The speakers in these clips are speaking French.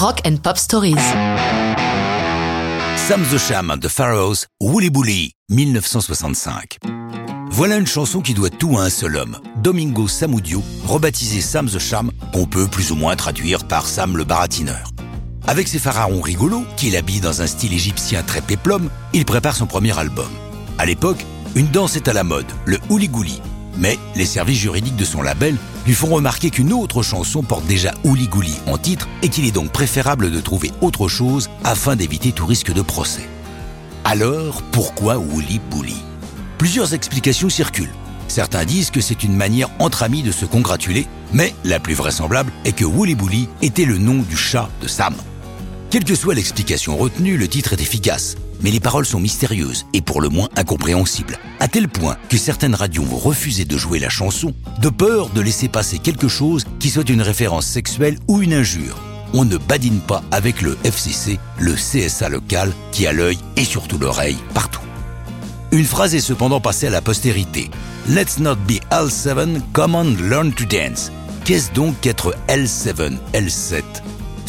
Rock and Pop Stories. Sam the Sham The Pharaohs, Woolly Bully, 1965. Voilà une chanson qui doit tout à un seul homme, Domingo Samudio, rebaptisé Sam the Sham, qu'on peut plus ou moins traduire par Sam le baratineur. Avec ses pharaons rigolos, qu'il habille dans un style égyptien très péplum, il prépare son premier album. À l'époque, une danse est à la mode, le gouli. Mais les services juridiques de son label lui font remarquer qu'une autre chanson porte déjà gouli en titre et qu'il est donc préférable de trouver autre chose afin d'éviter tout risque de procès. Alors, pourquoi Wouli Bouli Plusieurs explications circulent. Certains disent que c'est une manière entre amis de se congratuler, mais la plus vraisemblable est que Woolly Bouli était le nom du chat de Sam. Quelle que soit l'explication retenue, le titre est efficace. Mais les paroles sont mystérieuses et pour le moins incompréhensibles, à tel point que certaines radios vont refuser de jouer la chanson de peur de laisser passer quelque chose qui soit une référence sexuelle ou une injure. On ne badine pas avec le FCC, le CSA local, qui a l'œil et surtout l'oreille partout. Une phrase est cependant passée à la postérité. Let's not be L7, come on learn to dance. Qu'est-ce donc qu'être L7, L7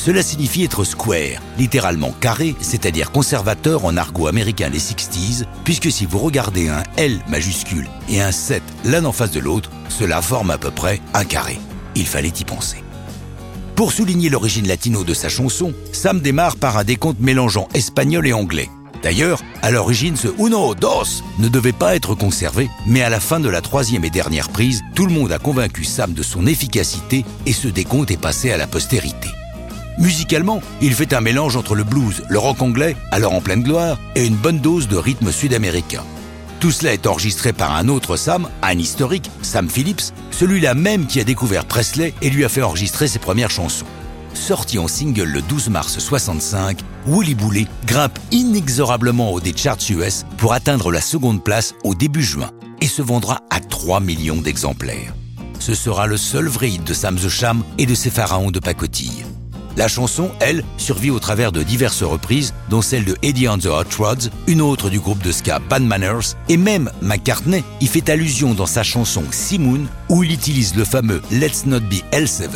cela signifie être square, littéralement carré, c'est-à-dire conservateur en argot américain des 60s, puisque si vous regardez un L majuscule et un 7 l'un en face de l'autre, cela forme à peu près un carré. Il fallait y penser. Pour souligner l'origine latino de sa chanson, Sam démarre par un décompte mélangeant espagnol et anglais. D'ailleurs, à l'origine, ce uno, dos ne devait pas être conservé, mais à la fin de la troisième et dernière prise, tout le monde a convaincu Sam de son efficacité et ce décompte est passé à la postérité. Musicalement, il fait un mélange entre le blues, le rock anglais, alors en pleine gloire, et une bonne dose de rythme sud-américain. Tout cela est enregistré par un autre Sam, un historique, Sam Phillips, celui-là même qui a découvert Presley et lui a fait enregistrer ses premières chansons. Sorti en single le 12 mars 65, Woolly Boulet grimpe inexorablement au des charts US pour atteindre la seconde place au début juin et se vendra à 3 millions d'exemplaires. Ce sera le seul vrai de Sam the Sham et de ses pharaons de pacotille. La chanson, elle, survit au travers de diverses reprises, dont celle de Eddie and the Hot Rods, une autre du groupe de ska Bad Manners, et même McCartney y fait allusion dans sa chanson Simoon, où il utilise le fameux Let's Not Be L7.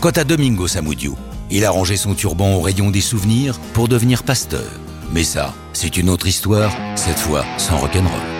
Quant à Domingo Samudio, il a rangé son turban au rayon des souvenirs pour devenir pasteur. Mais ça, c'est une autre histoire, cette fois sans rock'n'roll.